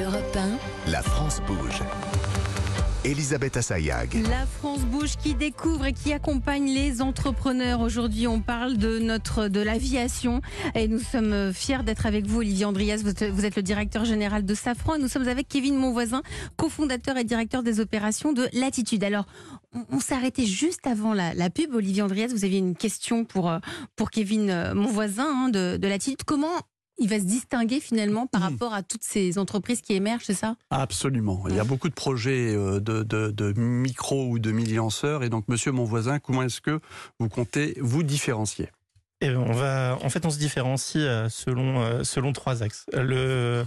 Europe 1. La France bouge. Elisabeth Assayag. La France bouge qui découvre et qui accompagne les entrepreneurs. Aujourd'hui, on parle de notre de l'aviation et nous sommes fiers d'être avec vous, Olivier Andrias. Vous, vous êtes le directeur général de Safran et nous sommes avec Kevin Monvoisin, cofondateur et directeur des opérations de Latitude. Alors, on, on s'est arrêté juste avant la, la, pub. Olivier Andrias, vous aviez une question pour pour Kevin Monvoisin hein, de, de Latitude. Comment il va se distinguer finalement par Hmm. rapport à toutes ces entreprises qui émergent, c'est ça? Absolument. Il y a beaucoup de projets euh, de, de, de micro ou de millianceurs. Et donc, monsieur mon voisin, comment est-ce que vous comptez vous différencier? Et on va, en fait, on se différencie euh, selon, euh, selon trois axes. Le,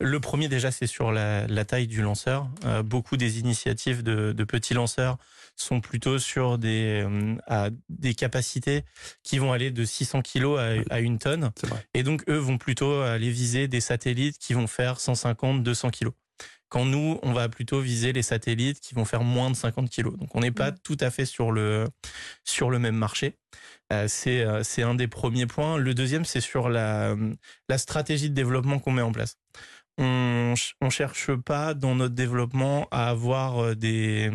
le premier, déjà, c'est sur la, la taille du lanceur. Euh, beaucoup des initiatives de, de petits lanceurs sont plutôt sur des, euh, à des capacités qui vont aller de 600 kilos à, à une tonne. Et donc, eux vont plutôt aller viser des satellites qui vont faire 150, 200 kilos. Quand nous, on va plutôt viser les satellites qui vont faire moins de 50 kilos. Donc, on n'est pas tout à fait sur le, sur le même marché. Euh, c'est, euh, c'est un des premiers points. Le deuxième, c'est sur la, la stratégie de développement qu'on met en place. On, on cherche pas dans notre développement à avoir euh, des,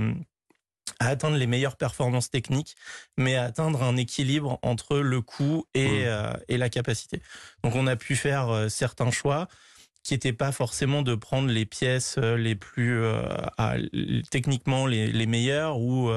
à atteindre les meilleures performances techniques, mais à atteindre un équilibre entre le coût et, Mm. euh, et la capacité. Donc on a pu faire euh, certains choix qui n'étaient pas forcément de prendre les pièces euh, les plus à- techniquement les, les meilleures ou,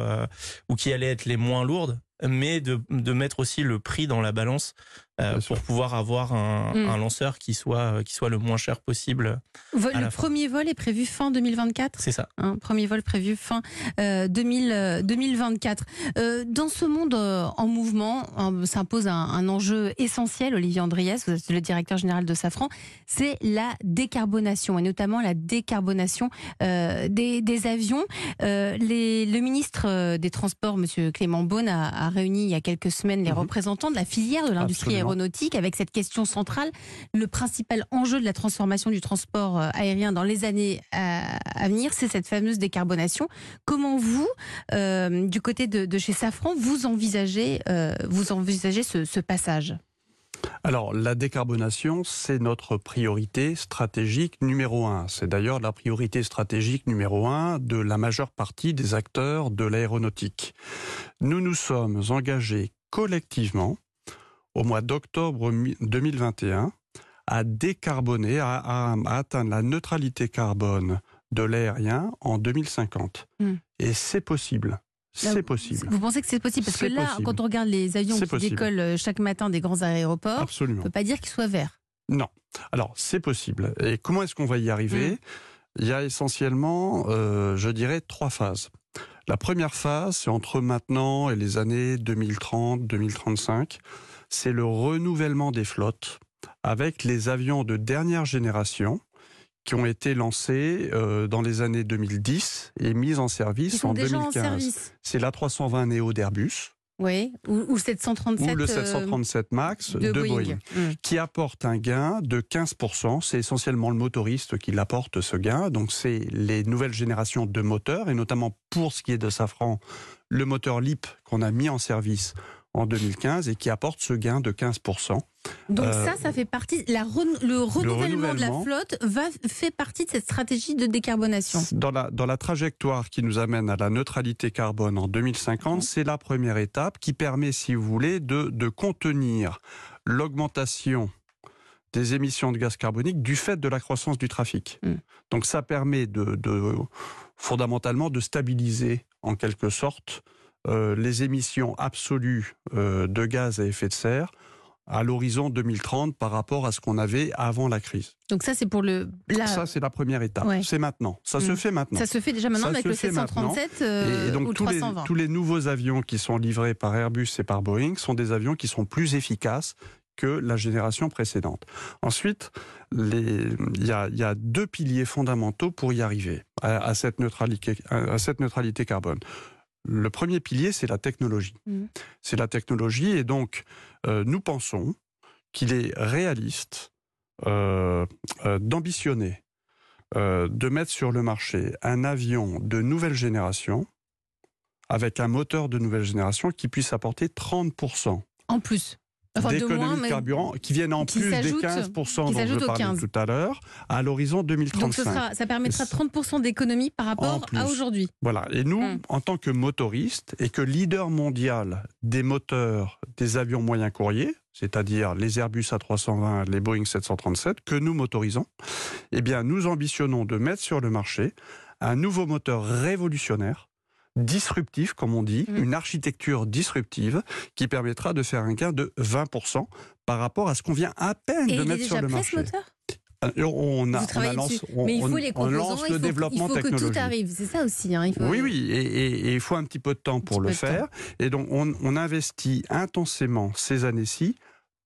ou qui allaient être les moins lourdes, mais de, de mettre aussi le prix dans la balance euh, sûr. pour pouvoir avoir un, Mm. un lanceur qui soit, qui soit le moins cher possible. Vol- À Le fin. premier vol est prévu fin 2024 C'est ça. Un premier vol prévu fin euh, 2000, euh, 2024. Euh, dans ce monde euh, en mouvement, euh, s'impose un, un enjeu essentiel, Olivier Andriès, vous êtes le directeur général de Safran, c'est la décarbonation, et notamment la décarbonation euh, des, des avions. Euh, les- le ministre euh, des Transports, Monsieur Clément Beaune, a, a réuni il y a quelques semaines les Mhm. représentants de la filière de l'industrie Absolument. Aéronautique avec cette question centrale, le principal enjeu de la transformation du transport euh, aérien dans les années à, à venir, c'est cette fameuse décarbonation. Comment vous, euh, du côté de, chez Safran, vous envisagez, euh, vous envisagez ce passage? Alors, la décarbonation, c'est notre priorité stratégique numéro un. C'est d'ailleurs la priorité stratégique numéro un de la majeure partie des acteurs de l'aéronautique. Nous nous sommes engagés collectivement au mois d'octobre mi- 2021 à décarboner, à, à- à atteindre la neutralité carbone de l'aérien en 2050. Hmm. Et c'est possible. C'est possible. Vous pensez que c'est possible? Parce que là, possible. quand on regarde les avions qui possible. décollent euh, chaque matin des grands aéroports, on Absolument. ne peut pas dire qu'ils soient verts. Non. Alors, c'est possible. Et comment est-ce qu'on va y arriver? Il y a essentiellement, euh, je dirais, trois phases. La première phase, c'est entre maintenant et les années 2030, 2035. C'est le renouvellement des flottes avec les avions de dernière génération qui ont été lancés euh, dans les années 2010 et mis en Ils service sont en déjà 2015. en service. C'est l'A320 Neo d'Airbus Oui, ou, ou 737. ou le euh, 737 MAX de, de Boeing. Boeing Hmm. qui apporte un gain de 15%. C'est essentiellement le motoriste qui l'apporte ce gain. Donc c'est les nouvelles générations de moteurs et notamment pour ce qui est de Safran, le moteur LEAP qu'on a mis en service en 2015 et qui apporte ce gain de 15%. Donc Euh, ça, ça fait partie. La le, renouvellement de la flotte va, fait partie de cette stratégie de décarbonation. Dans la, dans la trajectoire qui nous amène à la neutralité carbone en 2050, Mhm. c'est la première étape qui permet, si vous voulez, de, de contenir l'augmentation des émissions de gaz carbonique du fait de la croissance du trafic. Mhm. Donc ça permet de, de- fondamentalement de stabiliser en quelque sorte euh, les émissions absolues euh, de gaz à effet de serre à l'horizon 2030 par rapport à ce qu'on avait avant la crise. Donc ça, c'est pour le. Ça, c'est la première étape. Ouais. C'est maintenant. Ça se Mm. fait maintenant. ça se fait déjà maintenant Ça avec se le fait maintenant. 737 euh, Et donc ou tous les, 320. tous les nouveaux avions qui sont livrés par Airbus et par Boeing sont des avions qui sont plus efficaces que la génération précédente. Ensuite, les- il y a, il y a deux piliers fondamentaux pour y arriver à, à cette, neutralité, à cette neutralité carbone. Le premier pilier, c'est la technologie. Mhm. C'est la technologie et donc euh, nous pensons qu'il est réaliste euh, euh, d'ambitionner de mettre sur le marché un avion de nouvelle génération avec un moteur de nouvelle génération qui puisse apporter 30% En plus. Enfin, de moins, de carburant qui viennent en qui plus des s'ajoutent- 15% qui dont je parlais 15. tout à l'heure à l'horizon donc ce 2035. sera, ça permettra Et 30% d'économie par rapport à aujourd'hui. Voilà. Et nous, Mm. en tant que motoristes et que leader mondial des moteurs des avions moyens courriers, c'est-à-dire les Airbus A320, les Boeing 737, que nous motorisons, eh bien, nous ambitionnons de mettre sur le marché un nouveau moteur révolutionnaire disruptif, comme on dit, Mm. une architecture disruptive qui permettra de faire un gain de 20% par rapport à ce qu'on vient à peine Et de il mettre sur le marché. moteur? Euh, On a, on travaillez lance- on- Mais il faut les on lance il le faut, développement il faut que tout technologique. arrive. C'est ça aussi. hein, il faut- Oui, oui, et, et- et il faut un petit peu de temps pour le faire. Et donc, on, on investit intensément ces années-ci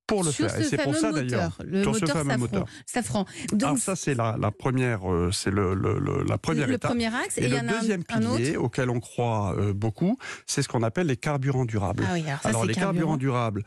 pour le Sur faire. Et ce c'est pour fameux ça d'ailleurs. moteur, le sur ce moteur fameux Safran. moteur. Safran. Donc, Alors ça, c'est la, la première, euh, c'est le, le- le- la première le étape. premier axe, et, Et il y le en un- deuxième un, autre. pilier auquel on croit euh, beaucoup, c'est ce qu'on appelle les carburants durables. Ah oui, alors ça, Alors c'est les carburants durables,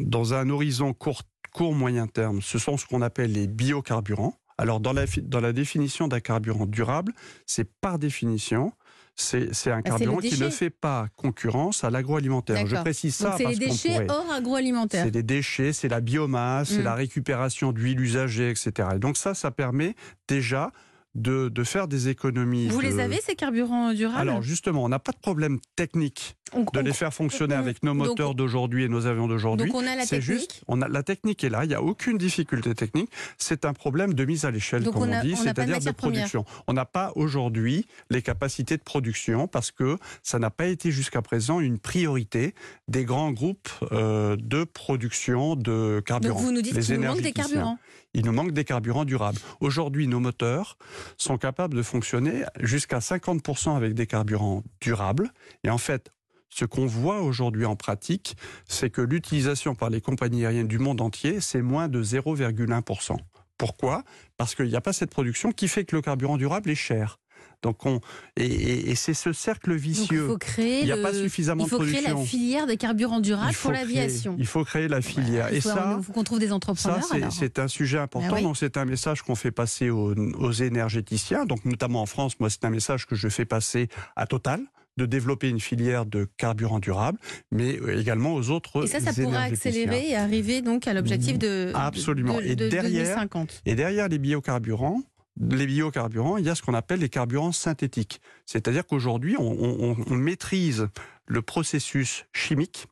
dans un horizon court, court moyen terme, ce sont ce qu'on appelle les biocarburants. Alors dans la, dans la définition d'un carburant durable, c'est par définition, c'est un Ah, carburant qui ne fait pas concurrence à l'agroalimentaire. Je précise ça c'est les déchets pourrait... hors agroalimentaire. C'est des déchets, c'est la biomasse, c'est Mm. la récupération d'huile usagée, etc. Et donc ça, ça permet déjà de, de faire des économies. Vous de- les avez, ces carburants durables? Alors justement, on n'a pas de problème technique On- de on- les faire fonctionner on- avec nos moteurs d'aujourd'hui et nos avions d'aujourd'hui. Donc on a la C'est technique. juste, on a, la technique est là, il n'y a aucune difficulté technique. C'est un problème de mise à l'échelle, comme on a- dit, de c'est-à-dire de, production. On n'a pas aujourd'hui les capacités de production parce que ça n'a pas été jusqu'à présent une priorité des grands groupes euh, de production de carburant. Donc vous nous dites qu'il nous manque des carburants. Il nous manque des carburants durables. Aujourd'hui, nos moteurs sont capables de fonctionner jusqu'à 50% avec des carburants durables. Et en fait, ce qu'on voit aujourd'hui en pratique, c'est que l'utilisation par les compagnies aériennes du monde entier, c'est moins de 0,1%. Pourquoi? Parce qu'il n'y a pas cette production qui fait que le carburant durable est cher. Donc on, et, et- et c'est ce cercle Donc il vicieux. faut créer, Il n'y a le- pas suffisamment il faut de créer production. la filière des carburants durables pour l'aviation. Il faut créer la filière. Il et faut, ça, qu'on trouve des entrepreneurs. c'est- un sujet important. Oui. Donc, c'est un message qu'on fait passer aux, aux énergéticiens. Donc, notamment en France, moi, c'est un message que je fais passer à Total de développer une filière de carburant durable, mais également aux autres Et ça, ça pourra accélérer et arriver donc à l'objectif de, Absolument. de, Et de derrière- 2050. Et derrière les biocarburants, les biocarburants, il y a ce qu'on appelle les carburants synthétiques. C'est-à-dire qu'aujourd'hui, on, on- on maîtrise le processus chimique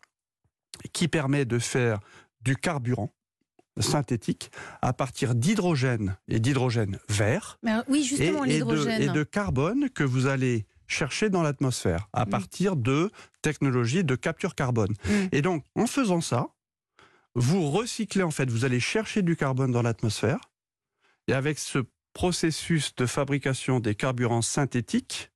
qui permet de faire du carburant synthétique à partir d'hydrogène et d'hydrogène vert Mais oui, justement, et de, et de carbone que vous allez chercher dans l'atmosphère à Mm. partir de technologies de capture carbone. Mm. Et donc, en faisant ça, vous recyclez en fait, vous allez chercher du carbone dans l'atmosphère et avec ce processus de fabrication des carburants synthétiques,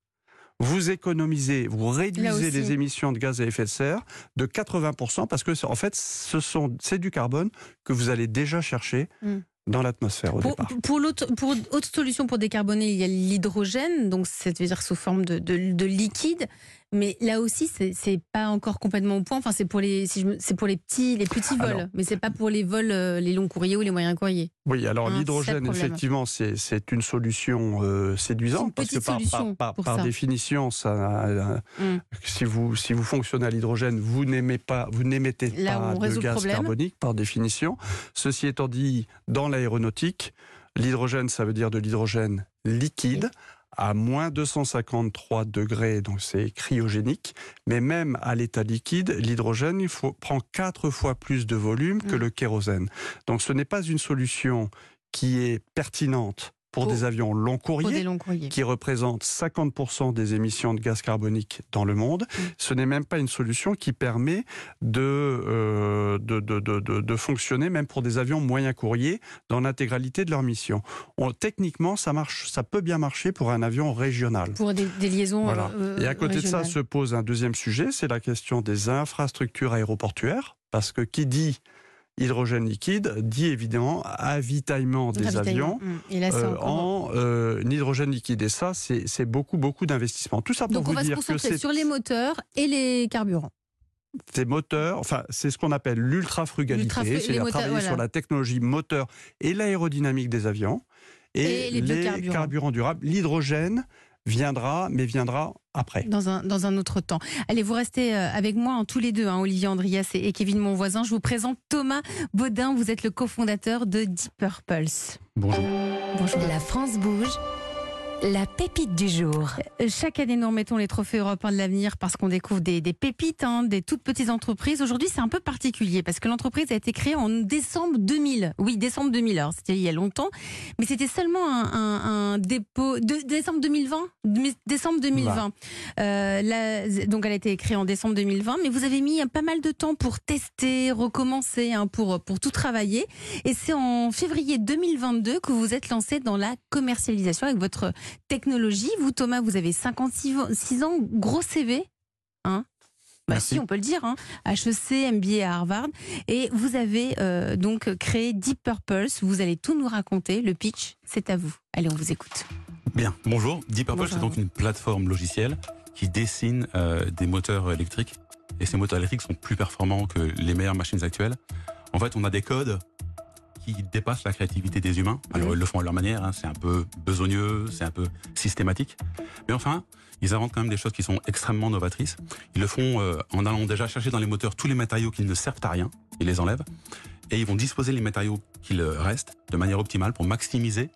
vous économisez, vous réduisez les émissions de gaz à effet de serre de 80% parce que en fait, ce sont c'est du carbone que vous allez déjà chercher Mm. Dans l'atmosphère au Pour, départ. pour, l'autre, pour autre solution pour décarboner, il y a l'hydrogène, donc c'est-à-dire sous forme de, de- de liquide. Mais là aussi, c'est, pas encore complètement au point. Enfin, c'est pour les, si c'est pour les petits, les petits vols, Alors- mais c'est pas pour les vols, euh, les longs courriers ou les moyens courriers. Oui, alors Hein, l'hydrogène, effectivement, c'est une solution euh, séduisante parce que par, définition, ça, euh, Mm. si vous si vous fonctionnez à l'hydrogène, vous n'aimez pas, vous n'émettez pas de gaz carbonique par définition. Ceci étant dit, dans l'aéronautique, l'hydrogène, ça veut dire de l'hydrogène liquide à moins 253 degrés, donc c'est cryogénique. Mais même à l'état liquide, l'hydrogène prend quatre fois plus de volume que Mm. le kérosène. Donc ce n'est pas une solution qui est pertinente pour, Pour- des avions long des longs courriers. qui représente 50% des émissions de gaz carbonique dans le monde. Mm. Ce n'est même pas une solution qui permet de, euh, de, de, de, fonctionner même pour des avions moyens courriers dans l'intégralité de leur mission. On- techniquement, ça, marche, ça peut bien marcher pour un avion régional. Pour des, des liaisons. Voilà. euh, Et à côté de ça se pose un deuxième sujet, c'est la question des infrastructures aéroportuaires, parce que qui dit hydrogène liquide dit évidemment avitaillement des avions Mm. Et là, c'est euh, en euh, hydrogène liquide. Et ça, c'est beaucoup, beaucoup d'investissements. Tout ça pour Donc on va se dire concentrer sur les moteurs et les carburants. ces moteurs, enfin, c'est ce qu'on appelle l'ultra-frugalité, c'est-à-dire travailler voilà. sur la technologie moteur et l'aérodynamique des avions. Et les carburants durables, l'hydrogène viendra, mais viendra après. Dans un, dans un autre temps. Allez, vous restez euh, avec moi, en tous les deux, hein, Olivier Andrias et, et Kevin Monvoisin. Je vous présente Thomas Baudin. Vous êtes le cofondateur de Deep Purples. Bonjour. Bonjour. La France bouge. La pépite du jour. Euh, Chaque année, nous remettons les trophées européens de l'avenir parce qu'on découvre des, des pépites, hein, des toutes petites entreprises. Aujourd'hui, c'est un peu particulier parce que l'entreprise a été créée en décembre 2000. Oui, décembre 2000. Alors, c'était il y a longtemps, mais c'était seulement un, un- un dépôt de décembre 2020. Dé- Décembre 2020. Euh, là, donc, elle a été créée en décembre 2020, mais vous avez mis pas mal de temps pour tester, recommencer, hein, pour pour tout travailler. Et c'est en février 2022 que vous vous êtes lancé dans la commercialisation avec votre technologie. Vous, Thomas, vous avez 56 ans, gros CV. Hein bah si, on peut le dire. Hein. HEC, MBA à Harvard. Et vous avez euh, donc créé Deep Purpose. Vous allez tout nous raconter. Le pitch, c'est à vous. Allez, on vous écoute. Bien, bonjour. Deep Purple, Bonjour c'est donc une plateforme logicielle qui dessine euh, des moteurs électriques. Et ces moteurs électriques sont plus performants que les meilleures machines actuelles. En fait, on a des codes qui dépassent la créativité des humains. Alors, Mhm. ils le font à leur manière. hein. C'est un peu besogneux, c'est un peu systématique. Mais enfin, ils inventent quand même des choses qui sont extrêmement novatrices. Ils le font euh, en allant déjà chercher dans les moteurs tous les matériaux qui ne servent à rien. Ils les enlèvent. Et ils vont disposer les matériaux qu'il reste de manière optimale pour maximiser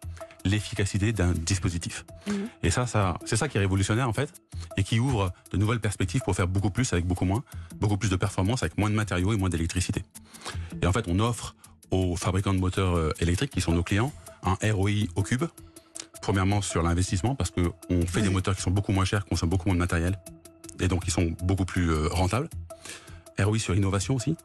l'efficacité d'un dispositif. Mhm. Et ça, ça c'est ça qui est révolutionnaire en fait, et qui ouvre de nouvelles perspectives pour faire beaucoup plus avec beaucoup moins, beaucoup plus de performance avec moins de matériaux et moins d'électricité. Et en fait, on offre aux fabricants de moteurs euh, électriques, qui sont nos clients, un ROI au cube. Premièrement sur l'investissement, parce que on fait des moteurs qui sont beaucoup moins chers, qui consomment beaucoup moins de matériel, et donc qui sont beaucoup plus euh, rentables. ROI sur innovation aussi.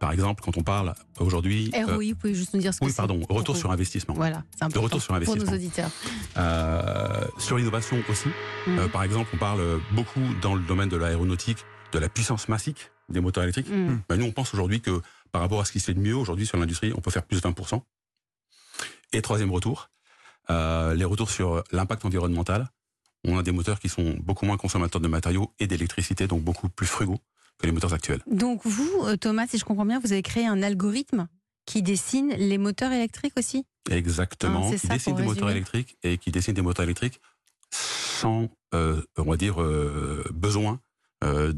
Par exemple, quand on parle aujourd'hui... euh, ROI, vous pouvez juste nous dire ce que oui, c'est pardon, retour sur investissement. Voilà, c'est important retour sur pour nos investissement. auditeurs. Euh, sur l'innovation aussi. Euh, par exemple, on parle beaucoup dans le domaine de l'aéronautique de la puissance massique des moteurs électriques. Mm. Ben, nous, on pense aujourd'hui que par rapport à ce qui se fait de mieux aujourd'hui sur l'industrie, on peut faire plus de 20%. Et troisième retour, euh, les retours sur l'impact environnemental. On a des moteurs qui sont beaucoup moins consommateurs de matériaux et d'électricité, donc beaucoup plus frugaux que les moteurs actuels. Donc vous, euh, Thomas, si je comprends bien, vous avez créé un algorithme qui dessine les moteurs électriques aussi? Exactement, Ah, c'est qui dessine des moteurs électriques et qui dessine des moteurs électriques sans, euh, on va dire, euh, besoin euh,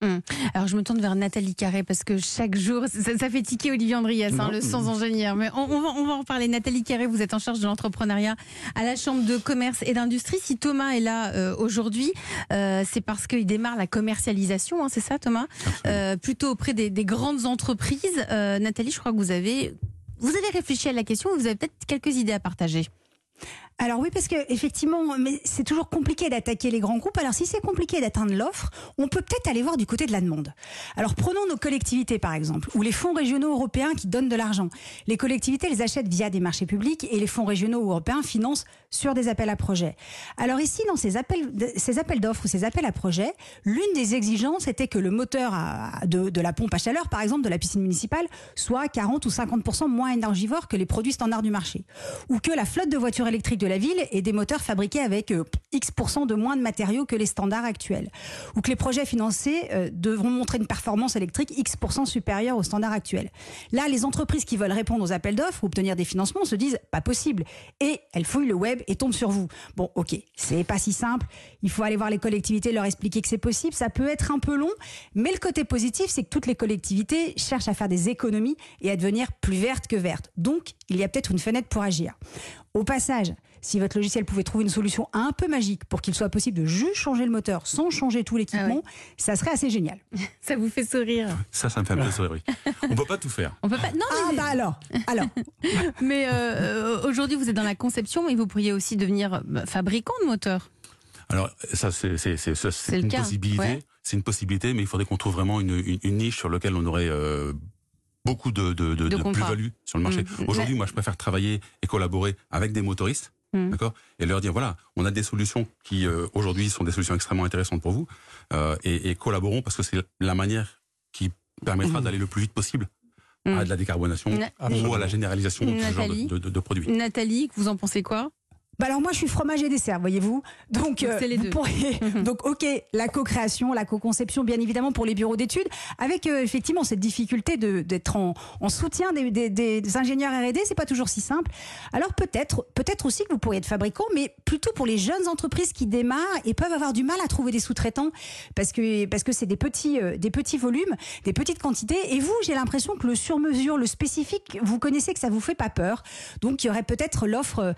d'ingénieurs. Alors je me tourne vers Nathalie Carré parce que chaque jour, ça, ça fait tiquer Olivier Andrias, hein, le sans ingénieur. Mais on, on va, on va en parler. Nathalie Carré, vous êtes en charge de l'entrepreneuriat à la Chambre de commerce et d'industrie. Si Thomas est là euh, aujourd'hui, euh, c'est parce qu'il démarre la commercialisation, hein, c'est ça Thomas? Euh, Plutôt auprès des, des grandes entreprises. Euh, Nathalie, je crois que vous avez... Vous avez réfléchi à la question, vous avez peut-être quelques idées à partager. Alors oui, parce que effectivement, mais c'est toujours compliqué d'attaquer les grands groupes. Alors si c'est compliqué d'atteindre l'offre, on peut peut-être aller voir du côté de la demande. Alors prenons nos collectivités par exemple, ou les fonds régionaux européens qui donnent de l'argent. Les collectivités les achètent via des marchés publics et les fonds régionaux européens financent sur des appels à projets. Alors ici, dans ces appels, ces appels d'offres ou ces appels à projets, l'une des exigences était que le moteur de, la pompe à chaleur, par exemple, de la piscine municipale, soit 40 ou 50% moins énergivore que les produits standards du marché. Ou que la flotte de voitures électriques la ville ait des moteurs fabriqués avec euh, X% de moins de matériaux que les standards actuels. Ou que les projets financés euh, devront montrer une performance électrique X% supérieure aux standards actuels. Là, les entreprises qui veulent répondre aux appels d'offres ou obtenir des financements se disent pas possible. Et elles fouillent le web et tombent sur vous. Bon, ok, c'est pas si simple. Il faut aller voir les collectivités, leur expliquer que c'est possible. Ça peut être un peu long, mais le côté positif, c'est que toutes les collectivités cherchent à faire des économies et à devenir plus vertes que vertes. Donc, il y a peut-être une fenêtre pour agir. Au passage, si votre logiciel pouvait trouver une solution un peu magique pour qu'il soit possible de juste changer le moteur sans changer tout l'équipement, ça serait assez génial. Ça vous fait sourire Ça, ça me fait un peu sourire. oui. On peut pas tout faire. On peut pas. Non, Ah mais, bah alors, alors. mais, euh, euh, aujourd'hui vous êtes dans la conception, mais vous pourriez aussi devenir bah, fabricant de moteurs. Alors, ça, c'est une cas, possibilité. ouais. C'est une possibilité, mais il faudrait qu'on trouve vraiment une, une- une niche sur laquelle on aurait euh, beaucoup de, de, de- De plus-value sur le marché. Mm. Aujourd'hui, moi, je préfère travailler et collaborer avec des motoristes, Mm. d'accord, et leur dire voilà, on a des solutions qui euh, aujourd'hui sont des solutions extrêmement intéressantes pour vous, euh, et, et collaborons parce que c'est la manière qui permettra Mm. d'aller le plus vite possible Mm. à de la décarbonation Na- ou à la généralisation de ce genre Nathalie de, de- de produits. Nathalie, vous en pensez quoi? Bah alors moi je suis fromage et dessert, voyez-vous. Donc, les vous deux. pourriez- donc ok, la co-création, la co-conception, bien évidemment pour les bureaux d'études, avec euh, effectivement cette difficulté de- d'être en, en soutien des, des- des ingénieurs R&D, c'est pas toujours si simple. Alors peut-être, peut-être aussi que vous pourriez être fabricant, mais plutôt pour les jeunes entreprises qui démarrent et peuvent avoir du mal à trouver des sous-traitants parce que parce que c'est des petits euh, des petits volumes, des petites quantités. Et vous, j'ai l'impression que le sur-mesure, le spécifique, vous connaissez que ça vous fait pas peur. Donc il y aurait peut-être l'offre euh,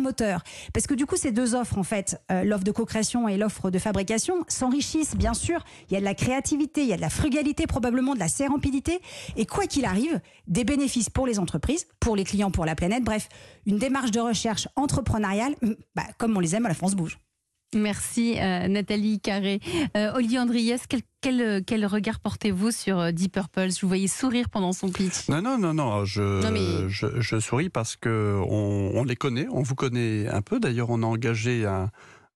Moteur. Parce que du coup, ces deux offres, en fait, euh, l'offre de co-création et l'offre de fabrication, s'enrichissent, bien sûr. Il y a de la créativité, il y a de la frugalité, probablement de la sérempidité. Et quoi qu'il arrive, des bénéfices pour les entreprises, pour les clients, pour la planète. Bref, une démarche de recherche entrepreneuriale, hum, bah, comme on les aime à la France Bouge. Merci euh, Nathalie Carré. Euh, Olivier Andriès, quel, quel, quel regard portez-vous sur euh, Deep Purple? Je vous voyais sourire pendant son pitch. Non, non, non, non, je, Non, mais- je, je souris parce que on, on les connaît, on vous connaît un peu. D'ailleurs, on a engagé un,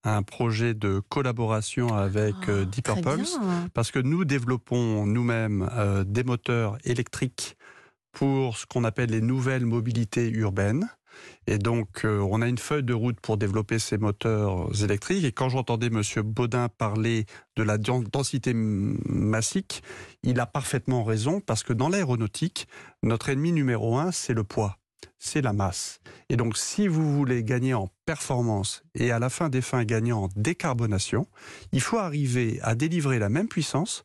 un projet de collaboration avec euh, Deep Ah, Purple parce que nous développons nous-mêmes euh, des moteurs électriques pour ce qu'on appelle les nouvelles mobilités urbaines. Et donc, euh, on a une feuille de route pour développer ces moteurs électriques. Et quand j'entendais Monsieur Baudin parler de la den- densité massique, il a parfaitement raison parce que dans l'aéronautique, notre ennemi numéro un, c'est le poids, c'est la masse. Et donc, si vous voulez gagner en performance et à la fin des fins gagner en décarbonation, il faut arriver à délivrer la même puissance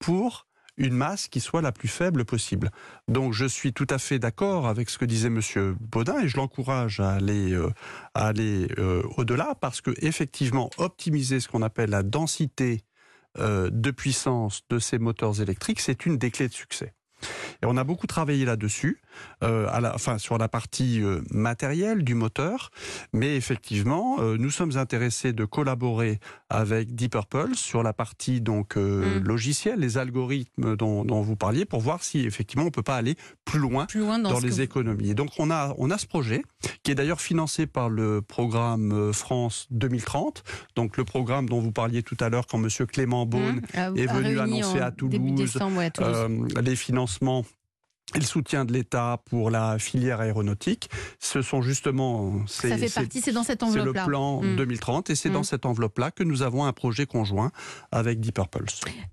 pour une masse qui soit la plus faible possible. Donc je suis tout à fait d'accord avec ce que disait Monsieur Baudin et je l'encourage à aller, euh, euh, au-delà parce que effectivement optimiser ce qu'on appelle la densité euh, de puissance de ces moteurs électriques, c'est une des clés de succès. Et on a beaucoup travaillé là-dessus, euh, à la, enfin sur la partie euh, matérielle du moteur, mais effectivement, euh, nous sommes intéressés de collaborer avec Deep Purple sur la partie donc Mm. logicielle, les algorithmes dont, dont vous parliez, pour voir si effectivement on peut pas aller plus loin Plus loin dans, les vous- économies. Et donc on a on a ce projet qui est d'ailleurs financé par le programme France 2030, donc le programme dont vous parliez tout à l'heure quand Monsieur Clément Beaune Hum, a- est venu annoncer à Toulouse, décembre, ouais, à Toulouse. les financements et le soutien de l'État pour la filière aéronautique. Ce sont justement c'est ça fait c'est- partie, c'est dans cette c'est le enveloppe-là. plan Mm. 2030 et c'est Mm. dans cette enveloppe-là que nous avons un projet conjoint avec Deep Purple.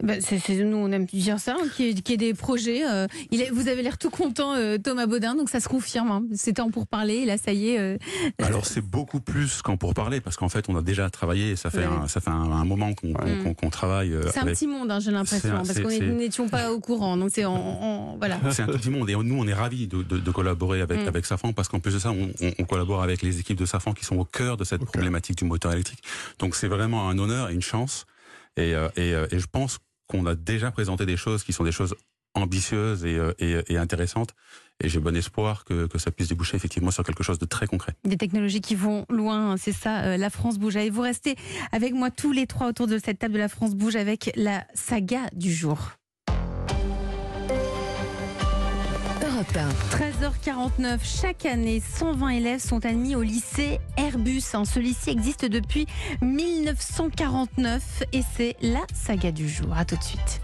Bah, c'est, c'est- nous, on aime dire ça, hein, qu'il y ait- qu'il y ait des projets. euh, il est, vous avez l'air tout content, euh, Thomas Baudin, donc ça se confirme. hein. C'était en pour parler, et là, ça y est. euh, Alors c'est beaucoup plus qu'en pour parler parce qu'en fait on a déjà travaillé et ça fait un, ça fait un, un moment qu'on qu'on- Mm. qu'on- qu'on travaille euh, c'est un petit monde, hein, j'ai l'impression, C'est parce c'est- qu'on c'est- n'étions pas au courant. Donc c'est en, en- voilà. Petit monde et nous on est ravis de, de- de collaborer avec, Mm. avec Safran parce qu'en plus de ça on, on- on collabore avec les équipes de Safran qui sont au cœur de cette problématique du moteur électrique. Donc c'est vraiment un honneur et une chance et, euh, et, euh, et je pense qu'on a déjà présenté des choses qui sont des choses ambitieuses et, euh, et, et intéressantes et j'ai bon espoir que, que ça puisse déboucher effectivement sur quelque chose de très concret. Des technologies qui vont loin, c'est ça, euh, la France bouge. Allez, vous restez avec moi tous les trois autour de cette table de la France bouge avec la saga du jour. Europe 1. 13h49, chaque année, 120 élèves sont admis au lycée Airbus. hein. Ce lycée existe depuis 1949 et c'est la saga du jour. À tout de suite.